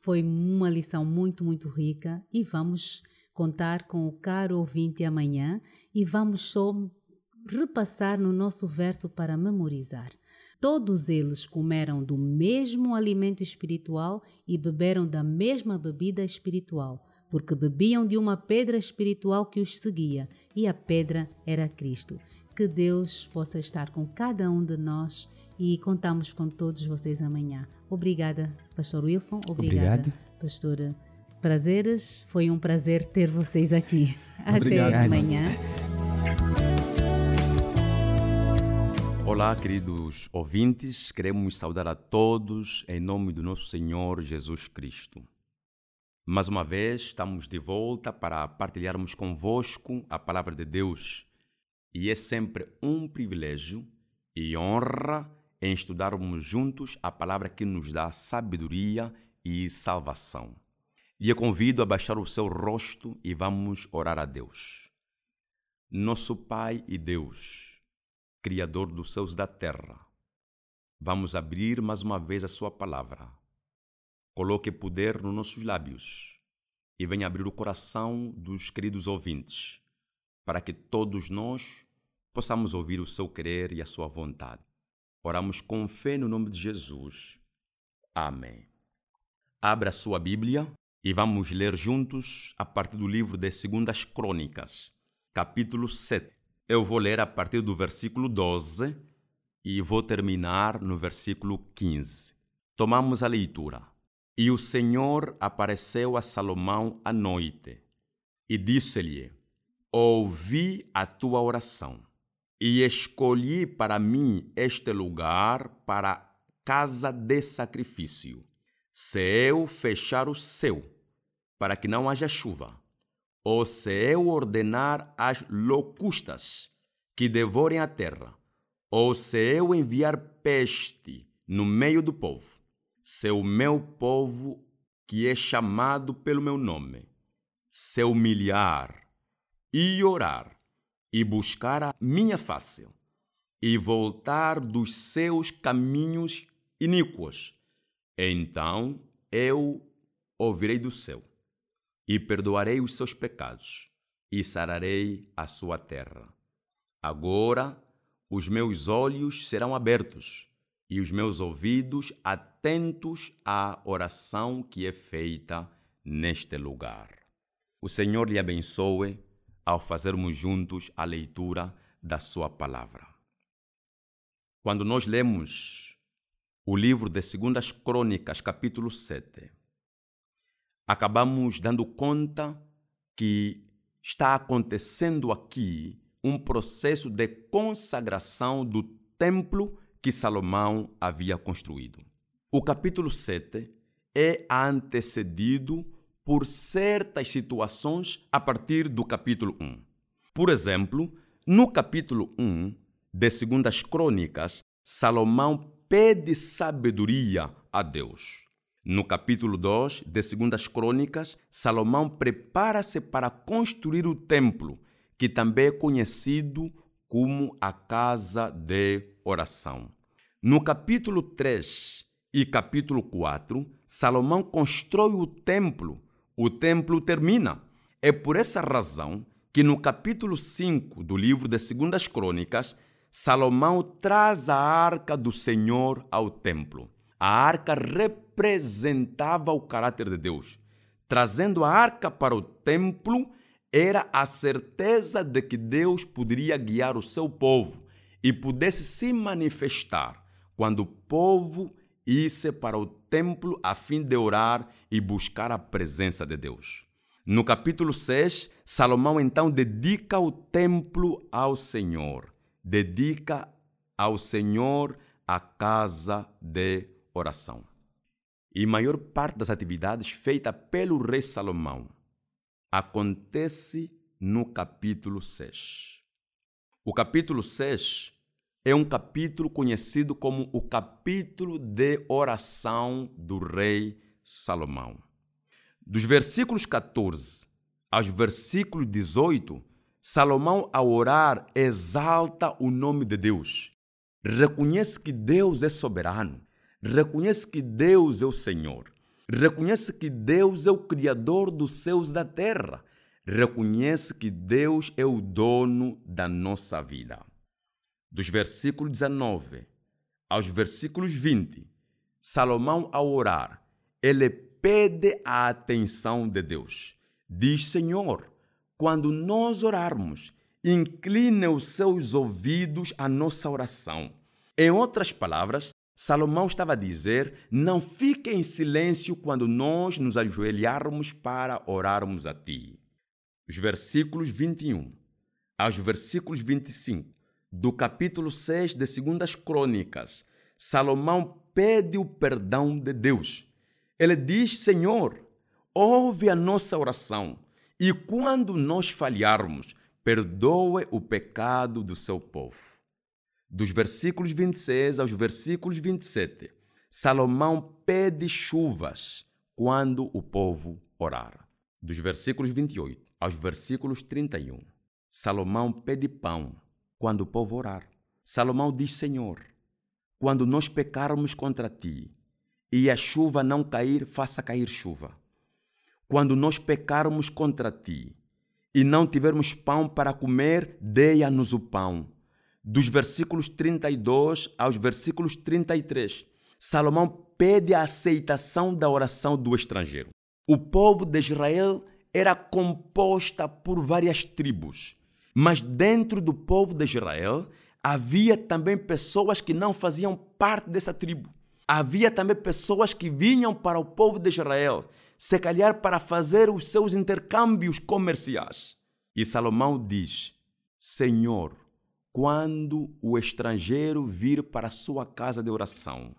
Foi uma lição muito, muito rica e vamos contar com o caro ouvinte amanhã e vamos só repassar no nosso verso para memorizar. Todos eles comeram do mesmo alimento espiritual e beberam da mesma bebida espiritual, porque bebiam de uma pedra espiritual que os seguia, e a pedra era Cristo. Que Deus possa estar com cada um de nós e contamos com todos vocês amanhã. Obrigada, Pastor Wilson. Obrigada, Obrigado. Pastor Prazeres. Foi um prazer ter vocês aqui. Obrigado. Até amanhã. Olá, queridos ouvintes, queremos saudar a todos em nome do nosso Senhor Jesus Cristo. Mais uma vez, estamos de volta para partilharmos convosco a palavra de Deus e é sempre um privilégio e honra em estudarmos juntos a palavra que nos dá sabedoria e salvação. E eu convido a baixar o seu rosto e vamos orar a Deus. Nosso Pai e Deus, Criador dos céus e da terra. Vamos abrir mais uma vez a Sua palavra. Coloque poder nos nossos lábios e venha abrir o coração dos queridos ouvintes, para que todos nós possamos ouvir o Seu querer e a Sua vontade. Oramos com fé no nome de Jesus. Amém. Abra a sua Bíblia e vamos ler juntos a partir do livro de Segundas Crônicas, capítulo 7. Eu vou ler a partir do versículo 12 e vou terminar no versículo 15. Tomamos a leitura. E o Senhor apareceu a Salomão à noite e disse-lhe: Ouvi a tua oração e escolhi para mim este lugar para casa de sacrifício. Se eu fechar o céu para que não haja chuva, ou se eu ordenar as locustas que devorem a terra, ou se eu enviar peste no meio do povo, se o meu povo, que é chamado pelo meu nome, se humilhar e orar e buscar a minha face e voltar dos seus caminhos iníquos, então eu ouvirei do céu e perdoarei os seus pecados e sararei a sua terra. Agora os meus olhos serão abertos e os meus ouvidos atentos à oração que é feita neste lugar. O Senhor lhe abençoe ao fazermos juntos a leitura da Sua palavra. Quando nós lemos o livro de Segundas Crônicas, capítulo 7, acabamos dando conta que está acontecendo aqui um processo de consagração do templo que Salomão havia construído. O capítulo 7 é antecedido por certas situações a partir do capítulo 1. Por exemplo, no capítulo 1 de Segundas Crônicas, Salomão pede sabedoria a Deus. No capítulo 2 de Segundas Crônicas, Salomão prepara-se para construir o templo, que também é conhecido como a casa de oração. No capítulo 3 e capítulo 4, Salomão constrói o templo. O templo termina. É por essa razão que no capítulo 5 do livro de Segundas Crônicas, Salomão traz a arca do Senhor ao templo. A arca representava o caráter de Deus. Trazendo a arca para o templo, era a certeza de que Deus poderia guiar o seu povo e pudesse se manifestar quando o povo isse para o templo a fim de orar e buscar a presença de Deus. No capítulo 6, Salomão então dedica o templo ao Senhor, dedica ao Senhor a casa de oração. E maior parte das atividades feitas pelo rei Salomão acontece no capítulo 6. O capítulo 6 é um capítulo conhecido como o capítulo de oração do rei Salomão. Dos versículos 14 aos versículos 18, Salomão, ao orar, exalta o nome de Deus. Reconhece que Deus é soberano. Reconhece que Deus é o Senhor. Reconhece que Deus é o Criador dos céus e da terra. Reconhece que Deus é o dono da nossa vida dos versículos 19 aos versículos 20, Salomão, ao orar, ele pede a atenção de Deus. Diz: Senhor, quando nós orarmos, incline os seus ouvidos à nossa oração. Em outras palavras, Salomão estava a dizer: não fique em silêncio quando nós nos ajoelharmos para orarmos a ti. Os versículos 21 aos versículos 25 do capítulo 6 de Segundas Crônicas, Salomão pede o perdão de Deus. Ele diz: Senhor, ouve a nossa oração e quando nós falharmos, perdoe o pecado do seu povo. Dos versículos 26 aos versículos 27, Salomão pede chuvas quando o povo orar. Dos versículos 28 aos versículos 31, Salomão pede pão quando o povo orar. Salomão diz: Senhor, quando nós pecarmos contra ti e a chuva não cair, faça cair chuva. Quando nós pecarmos contra ti e não tivermos pão para comer, deia-nos o pão. Dos versículos 32 aos versículos 33, Salomão pede a aceitação da oração do estrangeiro. O povo de Israel era composta por várias tribos. Mas dentro do povo de Israel havia também pessoas que não faziam parte dessa tribo. Havia também pessoas que vinham para o povo de Israel, se calhar para fazer os seus intercâmbios comerciais. E Salomão diz: Senhor, quando o estrangeiro vir para sua casa de oração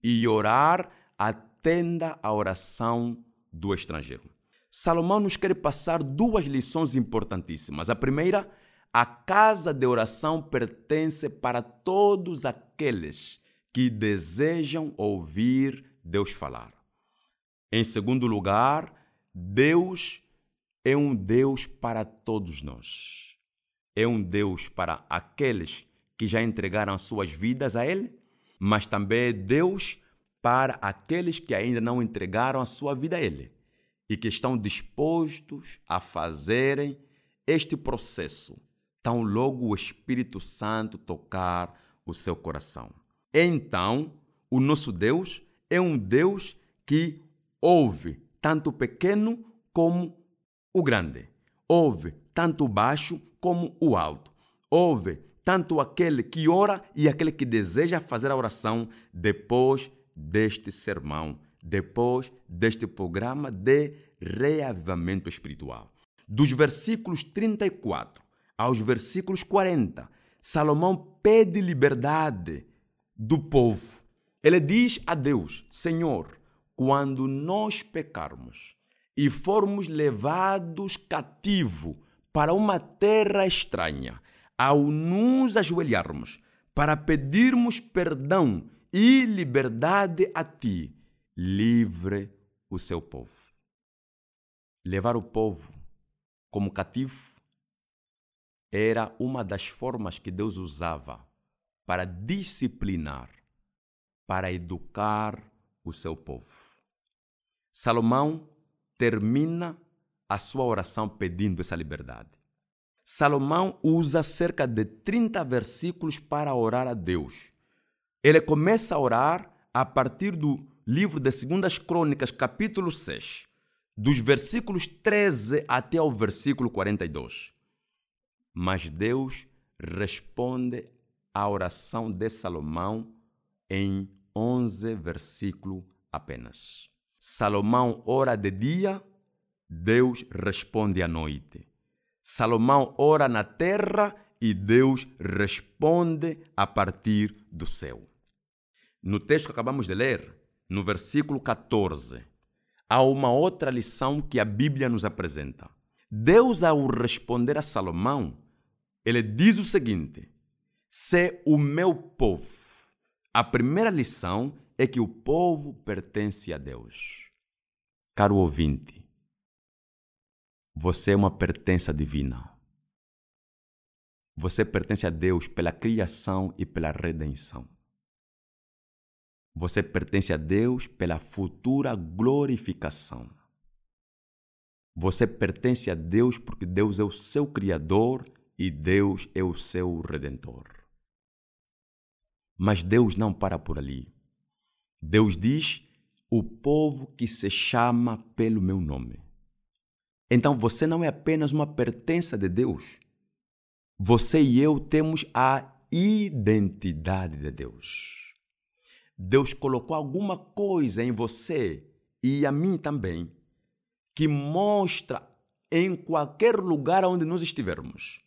e orar, atenda a oração do estrangeiro. Salomão nos quer passar duas lições importantíssimas. A primeira, a casa de oração pertence para todos aqueles que desejam ouvir Deus falar. Em segundo lugar, Deus é um Deus para todos nós. É um Deus para aqueles que já entregaram suas vidas a Ele, mas também é Deus para aqueles que ainda não entregaram a sua vida a Ele e que estão dispostos a fazerem este processo, tão logo o Espírito Santo tocar o seu coração. Então, o nosso Deus é um Deus que ouve tanto o pequeno como o grande, ouve tanto o baixo como o alto, ouve tanto aquele que ora e aquele que deseja fazer a oração depois deste sermão depois deste programa de reavivamento espiritual. Dos versículos 34 aos versículos 40, Salomão pede liberdade do povo. Ele diz a Deus: Senhor, quando nós pecarmos e formos levados cativo para uma terra estranha, ao nos ajoelharmos para pedirmos perdão e liberdade a Ti, livre o seu povo. Levar o povo como cativo era uma das formas que Deus usava para disciplinar, para educar o seu povo. Salomão termina a sua oração pedindo essa liberdade. Salomão usa cerca de 30 versículos para orar a Deus. Ele começa a orar a partir do livro de Segundas Crônicas, capítulo 6, dos versículos 13 até o versículo 42. Mas Deus responde à oração de Salomão em 11 versículos apenas. Salomão ora de dia Deus responde à noite. Salomão ora na terra e Deus responde a partir do céu. No texto que acabamos de ler, no versículo 14, há uma outra lição que a Bíblia nos apresenta. Deus, ao responder a Salomão, ele diz o seguinte: Se o meu povo. A primeira lição é que o povo pertence a Deus. Caro ouvinte, você é uma pertença divina. Você pertence a Deus pela criação e pela redenção. Você pertence a Deus pela futura glorificação. Você pertence a Deus porque Deus é o seu Criador e Deus é o seu Redentor. Mas Deus não para por ali. Deus diz: o povo que se chama pelo meu nome. Então você não é apenas uma pertença de Deus. Você e eu temos a identidade de Deus. Deus colocou alguma coisa em você e a mim também que mostra em qualquer lugar onde nós estivermos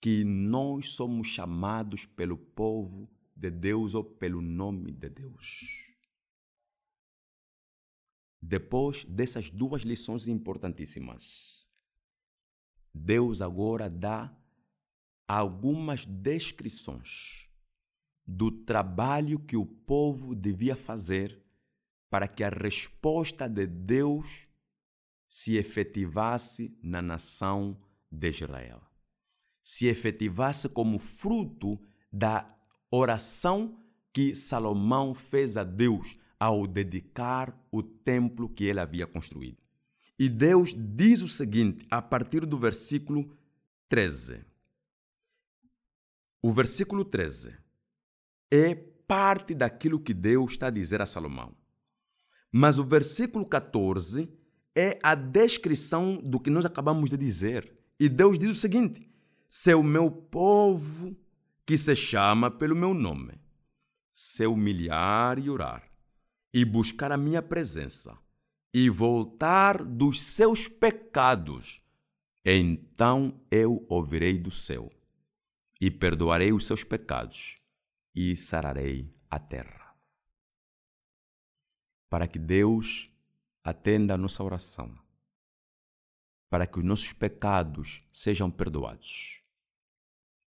que nós somos chamados pelo povo de Deus ou pelo nome de Deus. Depois dessas duas lições importantíssimas, Deus agora dá algumas descrições do trabalho que o povo devia fazer para que a resposta de Deus se efetivasse na nação de Israel. Se efetivasse como fruto da oração que Salomão fez a Deus ao dedicar o templo que ele havia construído. E Deus diz o seguinte, a partir do versículo 13. O versículo 13 é parte daquilo que Deus está a dizer a Salomão. Mas o versículo 14 é a descrição do que nós acabamos de dizer. E Deus diz o seguinte: Se o meu povo, que se chama pelo meu nome, se humilhar e orar, e buscar a minha presença e voltar dos seus pecados, então eu ouvirei do céu e perdoarei os seus pecados e sararei a terra. Para que Deus atenda a nossa oração, para que os nossos pecados sejam perdoados,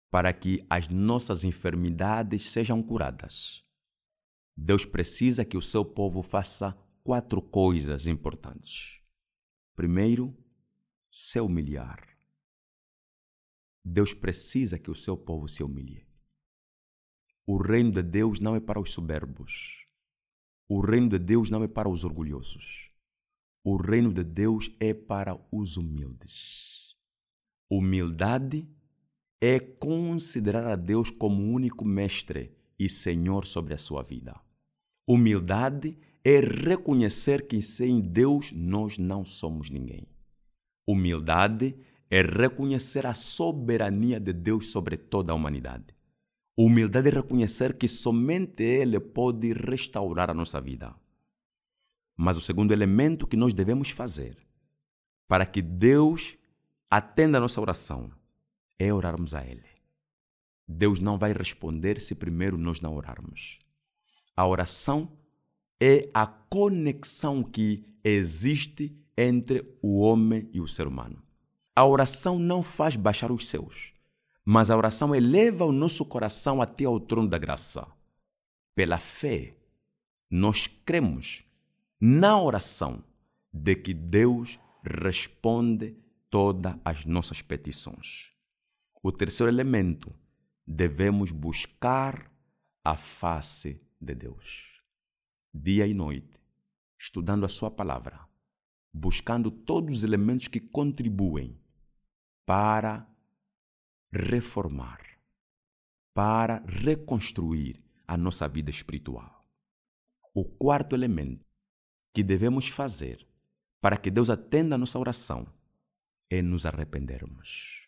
para que as nossas enfermidades sejam curadas Deus precisa que o seu povo faça quatro coisas importantes. Primeiro, se humilhar. Deus precisa que o seu povo se humilhe. O reino de Deus não é para os soberbos. O reino de Deus não é para os orgulhosos. O reino de Deus é para os humildes. Humildade é considerar a Deus como único mestre e Senhor sobre a sua vida. Humildade é reconhecer que sem Deus nós não somos ninguém. Humildade é reconhecer a soberania de Deus sobre toda a humanidade. Humildade é reconhecer que somente Ele pode restaurar a nossa vida. Mas o segundo elemento que nós devemos fazer para que Deus atenda a nossa oração é orarmos a Ele. Deus não vai responder se primeiro nós não orarmos. A oração é a conexão que existe entre o homem e o ser humano. A oração não faz baixar os céus, mas a oração eleva o nosso coração até ao trono da graça. Pela fé, nós cremos na oração de que Deus responde todas as nossas petições. O terceiro elemento, devemos buscar a face de Deus. Dia e noite, estudando a Sua palavra, buscando todos os elementos que contribuem para reformar, para reconstruir a nossa vida espiritual. O quarto elemento que devemos fazer para que Deus atenda a nossa oração é nos arrependermos.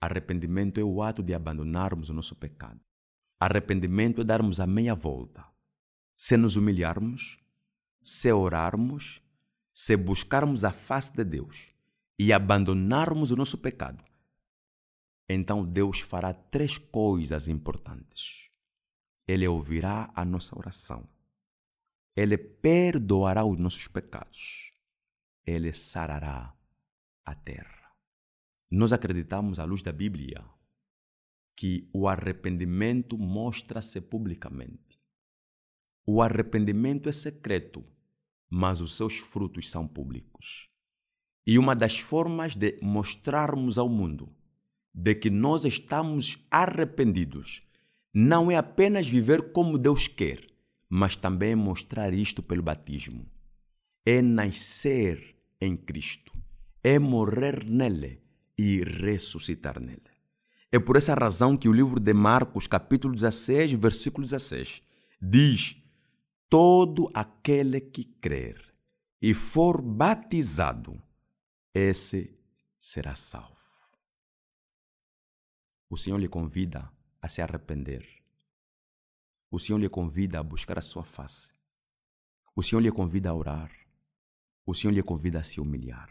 Arrependimento é o ato de abandonarmos o nosso pecado. Arrependimento é darmos a meia volta. Se nos humilharmos, se orarmos, se buscarmos a face de Deus e abandonarmos o nosso pecado, então Deus fará três coisas importantes. Ele ouvirá a nossa oração. Ele perdoará os nossos pecados. Ele sarará a terra. Nós acreditamos, à luz da Bíblia, que o arrependimento mostra-se publicamente. O arrependimento é secreto, mas os seus frutos são públicos. E uma das formas de mostrarmos ao mundo de que nós estamos arrependidos não é apenas viver como Deus quer, mas também mostrar isto pelo batismo. É nascer em Cristo, é morrer nele e ressuscitar nele. É por essa razão que o livro de Marcos, capítulo 16, versículo 16, diz: Todo aquele que crer e for batizado, esse será salvo. O Senhor lhe convida a se arrepender o Senhor lhe convida a buscar a sua face. O Senhor lhe convida a orar. O Senhor lhe convida a se humilhar.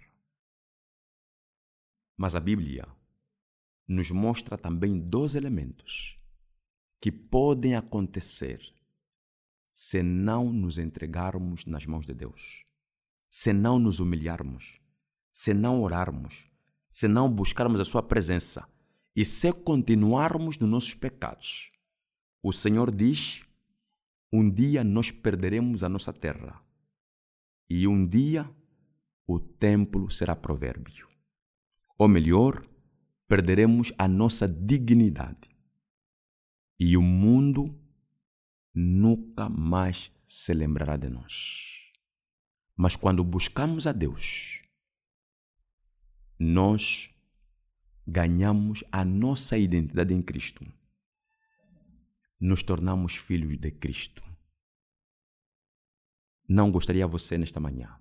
Mas a Bíblia nos mostra também dois elementos que podem acontecer se não nos entregarmos nas mãos de Deus, se não nos humilharmos, se não orarmos, se não buscarmos a Sua presença e se continuarmos nos nossos pecados. O Senhor diz: um dia nós perderemos a nossa terra, e um dia o templo será provérbio. Ou melhor, perderemos a nossa dignidade, e o mundo nunca mais se lembrará de nós. Mas quando buscamos a Deus, nós ganhamos a nossa identidade em Cristo nos tornamos filhos de Cristo. Não gostaria você nesta manhã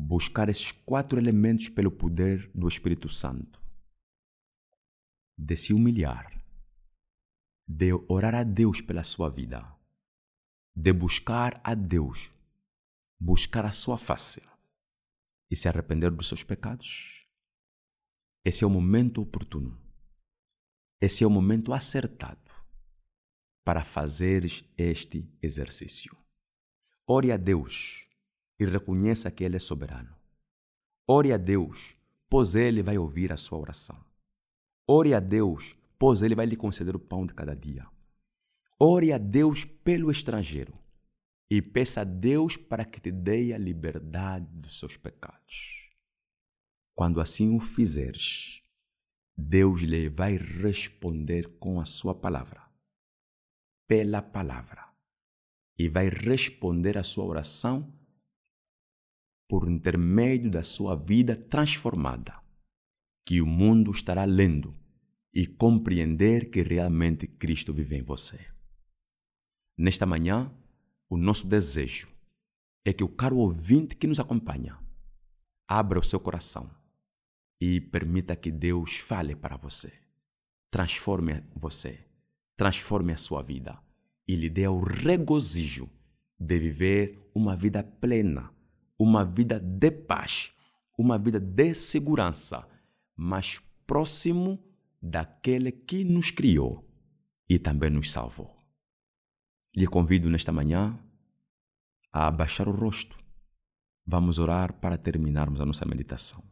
buscar esses quatro elementos pelo poder do Espírito Santo, de se humilhar, de orar a Deus pela sua vida, de buscar a Deus, buscar a sua face e se arrepender dos seus pecados. Esse é o momento oportuno esse é o momento acertado para fazeres este exercício. Ore a Deus e reconheça que Ele é soberano. Ore a Deus, pois Ele vai ouvir a sua oração. Ore a Deus, pois Ele vai lhe conceder o pão de cada dia. Ore a Deus pelo estrangeiro e peça a Deus para que te dê a liberdade dos seus pecados. Quando assim o fizeres, Deus lhe vai responder com a sua palavra, pela palavra, e vai responder a sua oração por intermédio da sua vida transformada, que o mundo estará lendo e compreender que realmente Cristo vive em você. Nesta manhã, o nosso desejo é que o caro ouvinte que nos acompanha abra o seu coração e permita que Deus fale para você. Transforme você, transforme a sua vida e lhe dê o regozijo de viver uma vida plena, uma vida de paz, uma vida de segurança, mais próximo daquele que nos criou e também nos salvou. Lhe convido nesta manhã a abaixar o rosto. Vamos orar para terminarmos a nossa meditação.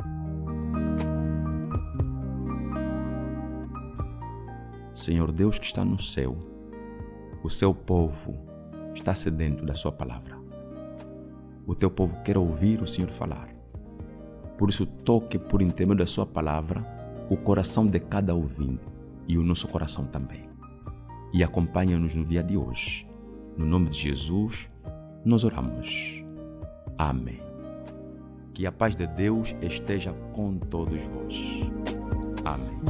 Senhor Deus que está no céu, o seu povo está sedento da sua palavra. O teu povo quer ouvir o Senhor falar. Por isso, toque por intermédio da sua palavra o coração de cada ouvinte e o nosso coração também. E acompanha-nos no dia de hoje. No nome de Jesus, nós oramos. Amém. Que a paz de Deus esteja com todos vós. Amém.